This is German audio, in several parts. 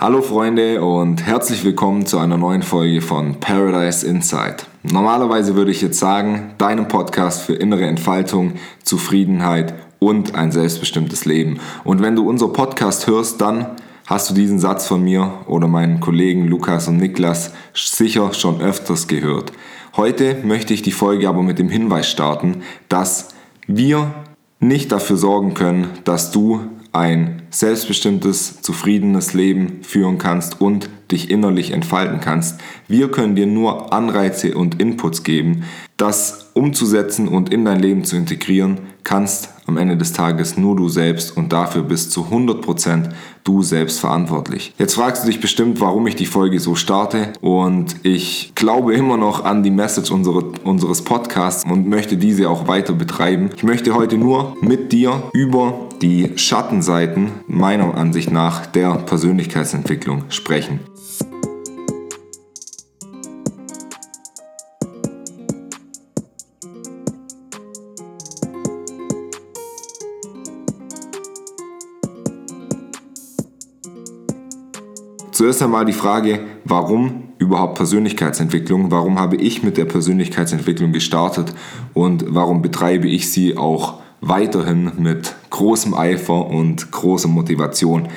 Hallo Freunde und herzlich willkommen zu einer neuen Folge von Paradise Insight. Normalerweise würde ich jetzt sagen, deinem Podcast für innere Entfaltung, Zufriedenheit und ein selbstbestimmtes Leben. Und wenn du unser Podcast hörst, dann hast du diesen Satz von mir oder meinen Kollegen Lukas und Niklas sicher schon öfters gehört. Heute möchte ich die Folge aber mit dem Hinweis starten, dass wir nicht dafür sorgen können, dass du ein selbstbestimmtes, zufriedenes Leben führen kannst und dich innerlich entfalten kannst. Wir können dir nur Anreize und Inputs geben, das umzusetzen und in dein Leben zu integrieren, kannst am Ende des Tages nur du selbst und dafür bist zu 100% du selbst verantwortlich. Jetzt fragst du dich bestimmt, warum ich die Folge so starte und ich glaube immer noch an die Message unseres Podcasts und möchte diese auch weiter betreiben. Ich möchte heute nur mit dir über die Schattenseiten meiner Ansicht nach der Persönlichkeitsentwicklung sprechen. Zuerst einmal die Frage, warum überhaupt Persönlichkeitsentwicklung? Warum habe ich mit der Persönlichkeitsentwicklung gestartet und warum betreibe ich sie auch weiterhin mit großem Eifer und großer Motivation?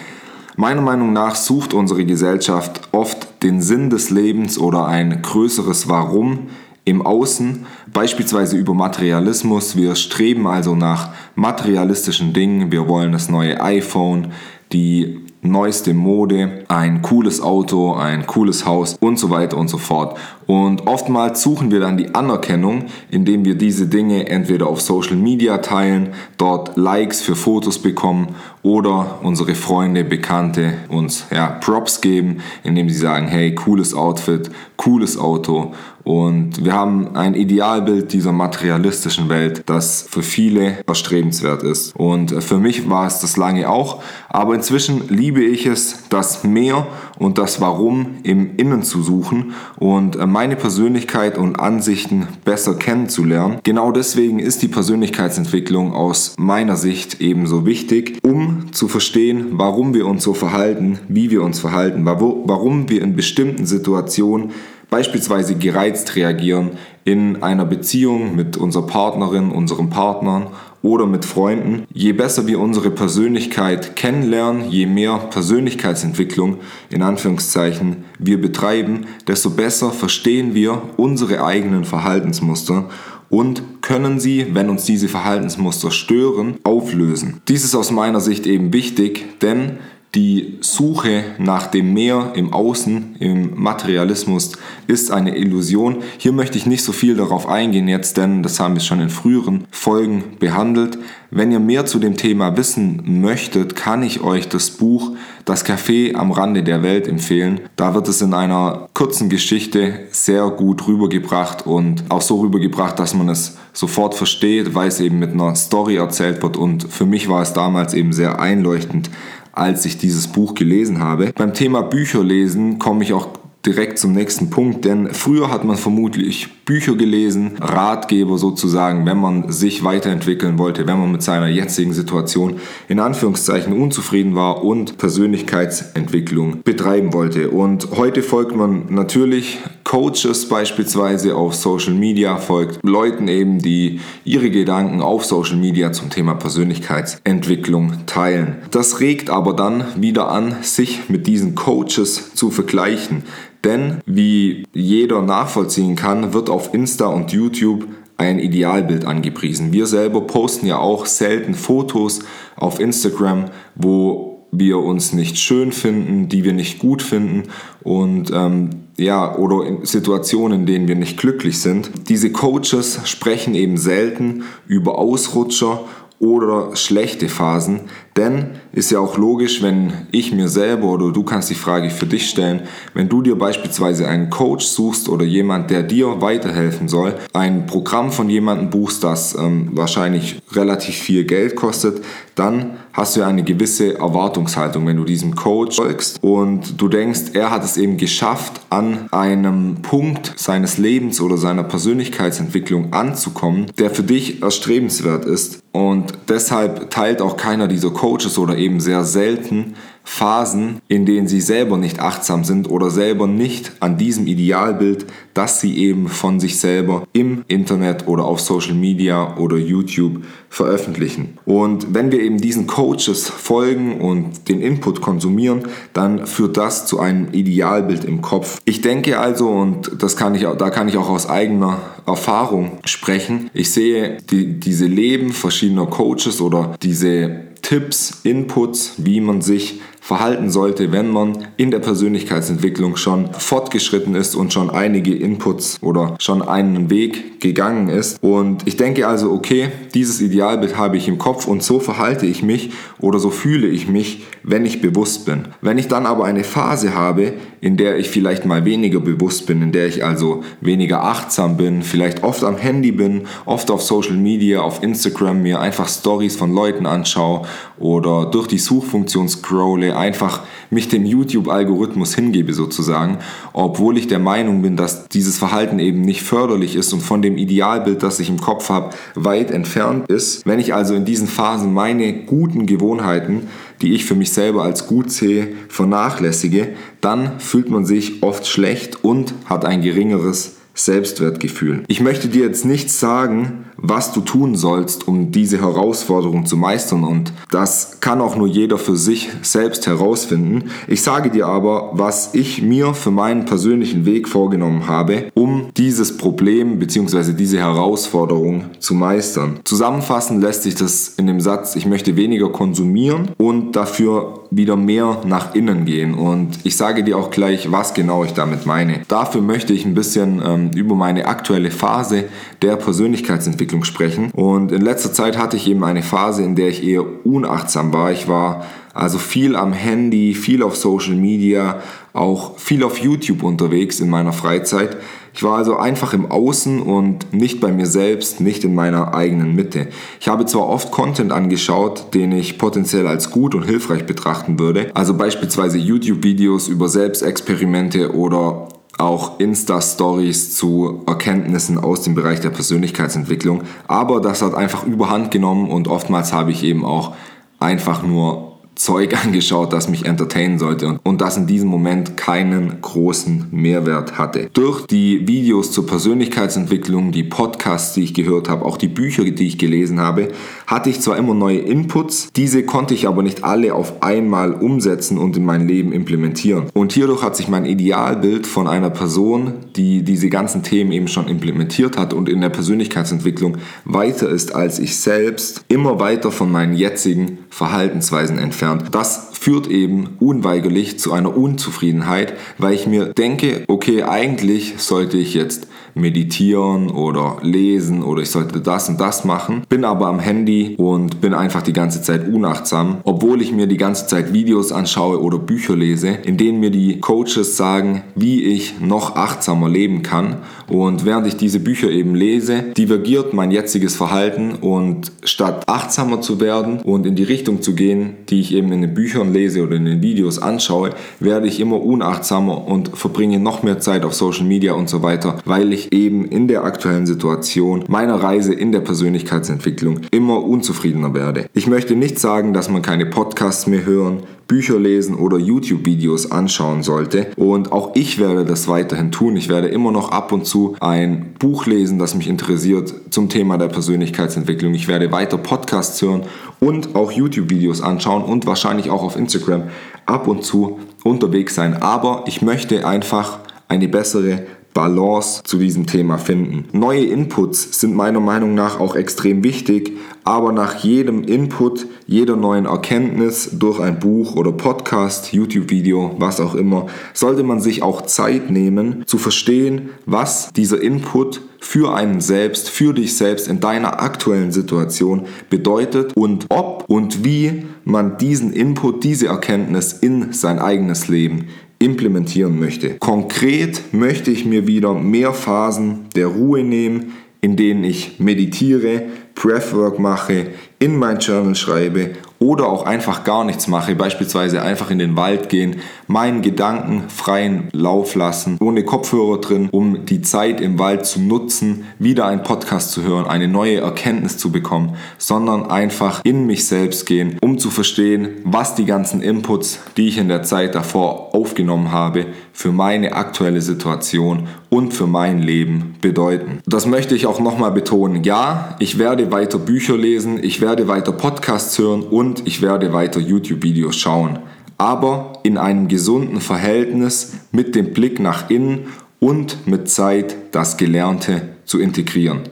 Meiner Meinung nach sucht unsere Gesellschaft oft den Sinn des Lebens oder ein größeres Warum im Außen, beispielsweise über Materialismus. Wir streben also nach materialistischen Dingen. Wir wollen das neue iPhone, die neueste Mode, ein cooles Auto, ein cooles Haus und so weiter und so fort. Und oftmals suchen wir dann die Anerkennung, indem wir diese Dinge entweder auf Social Media teilen, dort Likes für Fotos bekommen oder unsere Freunde, Bekannte uns ja, Props geben, indem sie sagen, hey, cooles Outfit, cooles Auto und wir haben ein Idealbild dieser materialistischen Welt, das für viele erstrebenswert ist. Und für mich war es das lange auch. Aber inzwischen liebe ich es, das Mehr und das Warum im Innen zu suchen und meine Persönlichkeit und Ansichten besser kennenzulernen. Genau deswegen ist die Persönlichkeitsentwicklung aus meiner Sicht ebenso wichtig, um zu verstehen, warum wir uns so verhalten, wie wir uns verhalten, warum wir in bestimmten Situationen beispielsweise gereizt reagieren in einer Beziehung mit unserer Partnerin, unserem Partner oder mit Freunden. Je besser wir unsere Persönlichkeit kennenlernen, je mehr Persönlichkeitsentwicklung in Anführungszeichen wir betreiben, desto besser verstehen wir unsere eigenen Verhaltensmuster und können sie, wenn uns diese Verhaltensmuster stören, auflösen. Dies ist aus meiner Sicht eben wichtig, denn die Suche nach dem Mehr im Außen, im Materialismus, ist eine Illusion. Hier möchte ich nicht so viel darauf eingehen jetzt, denn das haben wir schon in früheren Folgen behandelt. Wenn ihr mehr zu dem Thema wissen möchtet, kann ich euch das Buch Das Café am Rande der Welt empfehlen. Da wird es in einer kurzen Geschichte sehr gut rübergebracht und auch so rübergebracht, dass man es sofort versteht, weil es eben mit einer Story erzählt wird und für mich war es damals eben sehr einleuchtend, als ich dieses Buch gelesen habe. Beim Thema Bücher lesen komme ich auch direkt zum nächsten Punkt, denn früher hat man vermutlich Bücher gelesen, Ratgeber sozusagen, wenn man sich weiterentwickeln wollte, wenn man mit seiner jetzigen Situation in Anführungszeichen unzufrieden war und Persönlichkeitsentwicklung betreiben wollte. Und heute folgt man natürlich Coaches beispielsweise auf Social Media, folgt Leuten eben, die ihre Gedanken auf Social Media zum Thema Persönlichkeitsentwicklung teilen. Das regt aber dann wieder an, sich mit diesen Coaches zu vergleichen. Denn wie jeder nachvollziehen kann, wird auf Insta und YouTube ein Idealbild angepriesen. Wir selber posten ja auch selten Fotos auf Instagram, wo wir uns nicht schön finden, die wir nicht gut finden und ähm, ja, oder in Situationen, in denen wir nicht glücklich sind. Diese Coaches sprechen eben selten über Ausrutscher oder schlechte Phasen. Denn ist ja auch logisch, wenn ich mir selber oder du kannst die Frage für dich stellen, wenn du dir beispielsweise einen Coach suchst oder jemand, der dir weiterhelfen soll, ein Programm von jemandem buchst, das ähm, wahrscheinlich relativ viel Geld kostet, dann hast du ja eine gewisse Erwartungshaltung, wenn du diesem Coach folgst und du denkst, er hat es eben geschafft, an einem Punkt seines Lebens oder seiner Persönlichkeitsentwicklung anzukommen, der für dich erstrebenswert ist. Und deshalb teilt auch keiner dieser Coaches oder eben sehr selten Phasen, in denen sie selber nicht achtsam sind oder selber nicht an diesem Idealbild, das sie eben von sich selber im Internet oder auf Social Media oder YouTube veröffentlichen. Und wenn wir eben diesen Coaches folgen und den Input konsumieren, dann führt das zu einem Idealbild im Kopf. Ich denke also, und das kann ich, da kann ich auch aus eigener Erfahrung sprechen, ich sehe die, diese Leben verschiedener Coaches oder diese Tipps, Inputs, wie man sich verhalten sollte, wenn man in der Persönlichkeitsentwicklung schon fortgeschritten ist und schon einige Inputs oder schon einen Weg gegangen ist. Und ich denke also, okay, dieses Idealbild habe ich im Kopf und so verhalte ich mich oder so fühle ich mich, wenn ich bewusst bin. Wenn ich dann aber eine Phase habe, in der ich vielleicht mal weniger bewusst bin, in der ich also weniger achtsam bin, vielleicht oft am Handy bin, oft auf Social Media, auf Instagram mir einfach Stories von Leuten anschaue oder durch die Suchfunktion scrolle, einfach mich dem YouTube-Algorithmus hingebe sozusagen, obwohl ich der Meinung bin, dass dieses Verhalten eben nicht förderlich ist und von dem Idealbild, das ich im Kopf habe, weit entfernt ist. Wenn ich also in diesen Phasen meine guten Gewohnheiten, die ich für mich selber als gut sehe, vernachlässige, dann fühlt man sich oft schlecht und hat ein geringeres Selbstwertgefühl. Ich möchte dir jetzt nicht sagen, was du tun sollst, um diese Herausforderung zu meistern und das kann auch nur jeder für sich selbst herausfinden. Ich sage dir aber, was ich mir für meinen persönlichen Weg vorgenommen habe, um dieses Problem bzw. diese Herausforderung zu meistern. Zusammenfassen lässt sich das in dem Satz, ich möchte weniger konsumieren und dafür wieder mehr nach innen gehen. Und ich sage dir auch gleich, was genau ich damit meine. Dafür möchte ich ein bisschen ähm, über meine aktuelle Phase der Persönlichkeitsentwicklung sprechen. Und in letzter Zeit hatte ich eben eine Phase, in der ich eher unachtsam war. Ich war also viel am Handy, viel auf Social Media, auch viel auf YouTube unterwegs in meiner Freizeit. Ich war also einfach im Außen und nicht bei mir selbst, nicht in meiner eigenen Mitte. Ich habe zwar oft Content angeschaut, den ich potenziell als gut und hilfreich betrachten würde, also beispielsweise YouTube-Videos über Selbstexperimente oder auch Insta-Stories zu Erkenntnissen aus dem Bereich der Persönlichkeitsentwicklung, aber das hat einfach überhand genommen und oftmals habe ich eben auch einfach nur Zeug angeschaut, das mich entertainen sollte und das in diesem Moment keinen großen Mehrwert hatte. Durch die Videos zur Persönlichkeitsentwicklung, die Podcasts, die ich gehört habe, auch die Bücher, die ich gelesen habe, hatte ich zwar immer neue Inputs, diese konnte ich aber nicht alle auf einmal umsetzen und in mein Leben implementieren. Und hierdurch hat sich mein Idealbild von einer Person, die diese ganzen Themen eben schon implementiert hat und in der Persönlichkeitsentwicklung weiter ist als ich selbst, immer weiter von meinen jetzigen Verhaltensweisen entfernt. Das führt eben unweigerlich zu einer Unzufriedenheit, weil ich mir denke, okay, eigentlich sollte ich jetzt meditieren oder lesen oder ich sollte das und das machen, bin aber am Handy und bin einfach die ganze Zeit unachtsam, obwohl ich mir die ganze Zeit Videos anschaue oder Bücher lese, in denen mir die Coaches sagen, wie ich noch achtsamer leben kann und während ich diese Bücher eben lese, divergiert mein jetziges Verhalten und statt achtsamer zu werden und in die Richtung zu gehen, die ich eben in den Büchern lese oder in den Videos anschaue, werde ich immer unachtsamer und verbringe noch mehr Zeit auf Social Media und so weiter, weil ich eben in der aktuellen Situation meiner Reise in der Persönlichkeitsentwicklung immer unzufriedener werde. Ich möchte nicht sagen, dass man keine Podcasts mehr hören, Bücher lesen oder YouTube-Videos anschauen sollte. Und auch ich werde das weiterhin tun. Ich werde immer noch ab und zu ein Buch lesen, das mich interessiert zum Thema der Persönlichkeitsentwicklung. Ich werde weiter Podcasts hören und auch YouTube-Videos anschauen und wahrscheinlich auch auf Instagram ab und zu unterwegs sein. Aber ich möchte einfach eine bessere Balance zu diesem Thema finden. Neue Inputs sind meiner Meinung nach auch extrem wichtig, aber nach jedem Input, jeder neuen Erkenntnis durch ein Buch oder Podcast, YouTube-Video, was auch immer, sollte man sich auch Zeit nehmen zu verstehen, was dieser Input für einen selbst, für dich selbst in deiner aktuellen Situation bedeutet und ob und wie man diesen Input, diese Erkenntnis in sein eigenes Leben implementieren möchte. Konkret möchte ich mir wieder mehr Phasen der Ruhe nehmen, in denen ich meditiere, Breathwork mache, in mein Journal schreibe oder auch einfach gar nichts mache, beispielsweise einfach in den Wald gehen, meinen Gedanken freien Lauf lassen, ohne Kopfhörer drin, um die Zeit im Wald zu nutzen, wieder einen Podcast zu hören, eine neue Erkenntnis zu bekommen, sondern einfach in mich selbst gehen, um zu verstehen, was die ganzen Inputs, die ich in der Zeit davor aufgenommen habe, für meine aktuelle Situation und für mein Leben bedeuten. Das möchte ich auch nochmal betonen. Ja, ich werde weiter Bücher lesen, ich werde weiter Podcasts hören und ich werde weiter YouTube-Videos schauen. Aber in einem gesunden Verhältnis mit dem Blick nach innen und mit Zeit das Gelernte zu integrieren.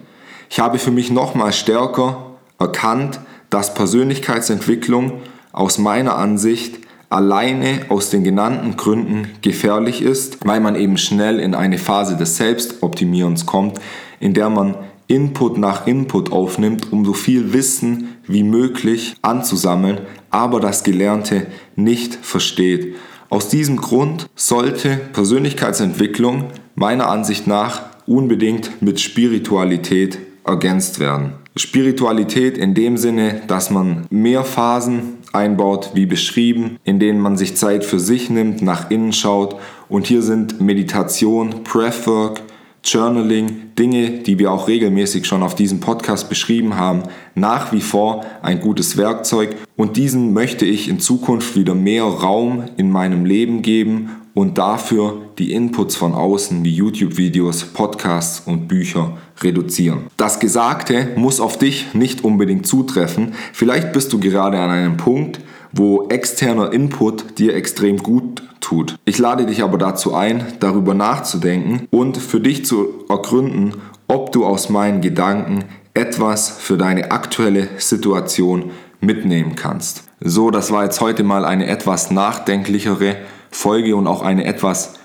Ich habe für mich nochmal stärker erkannt, dass Persönlichkeitsentwicklung aus meiner Ansicht alleine aus den genannten Gründen gefährlich ist, weil man eben schnell in eine Phase des Selbstoptimierens kommt, in der man Input nach Input aufnimmt, um so viel Wissen wie möglich anzusammeln, aber das Gelernte nicht versteht. Aus diesem Grund sollte Persönlichkeitsentwicklung meiner Ansicht nach unbedingt mit Spiritualität ergänzt werden. Spiritualität in dem Sinne, dass man mehr Phasen einbaut, wie beschrieben, in denen man sich Zeit für sich nimmt, nach innen schaut. Und hier sind Meditation, Breathwork, Journaling, Dinge, die wir auch regelmäßig schon auf diesem Podcast beschrieben haben, nach wie vor ein gutes Werkzeug und diesen möchte ich in Zukunft wieder mehr Raum in meinem Leben geben und dafür die Inputs von außen wie YouTube-Videos, Podcasts und Bücher reduzieren. Das Gesagte muss auf dich nicht unbedingt zutreffen. Vielleicht bist du gerade an einem Punkt, wo externer Input dir extrem gut tut. Ich lade dich aber dazu ein, darüber nachzudenken und für dich zu ergründen, ob du aus meinen Gedanken etwas für deine aktuelle Situation mitnehmen kannst. So, das war jetzt heute mal eine etwas nachdenklichere Folge und auch eine etwas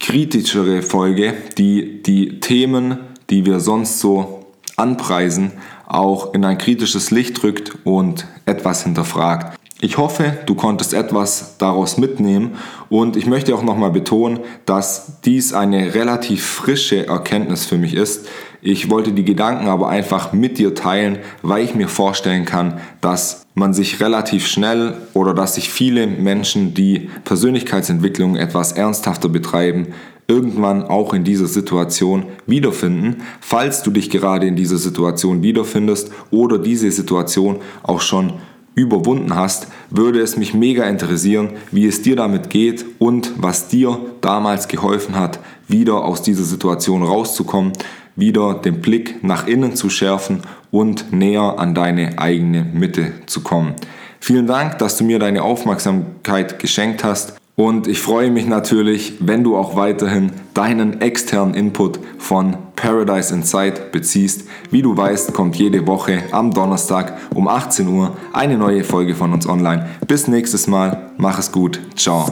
kritischere Folge, die die Themen, die wir sonst so anpreisen, auch in ein kritisches Licht rückt und etwas hinterfragt. Ich hoffe, du konntest etwas daraus mitnehmen und ich möchte auch nochmal betonen, dass dies eine relativ frische Erkenntnis für mich ist. Ich wollte die Gedanken aber einfach mit dir teilen, weil ich mir vorstellen kann, dass man sich relativ schnell oder dass sich viele Menschen, die Persönlichkeitsentwicklung etwas ernsthafter betreiben, irgendwann auch in dieser Situation wiederfinden, falls du dich gerade in dieser Situation wiederfindest oder diese Situation auch schon überwunden hast, würde es mich mega interessieren, wie es dir damit geht und was dir damals geholfen hat, wieder aus dieser Situation rauszukommen, wieder den Blick nach innen zu schärfen und näher an deine eigene Mitte zu kommen. Vielen Dank, dass du mir deine Aufmerksamkeit geschenkt hast und ich freue mich natürlich, wenn du auch weiterhin deinen externen Input von Paradise Insight beziehst. Wie du weißt, kommt jede Woche am Donnerstag um 18 Uhr eine neue Folge von uns online. Bis nächstes Mal, mach es gut, ciao.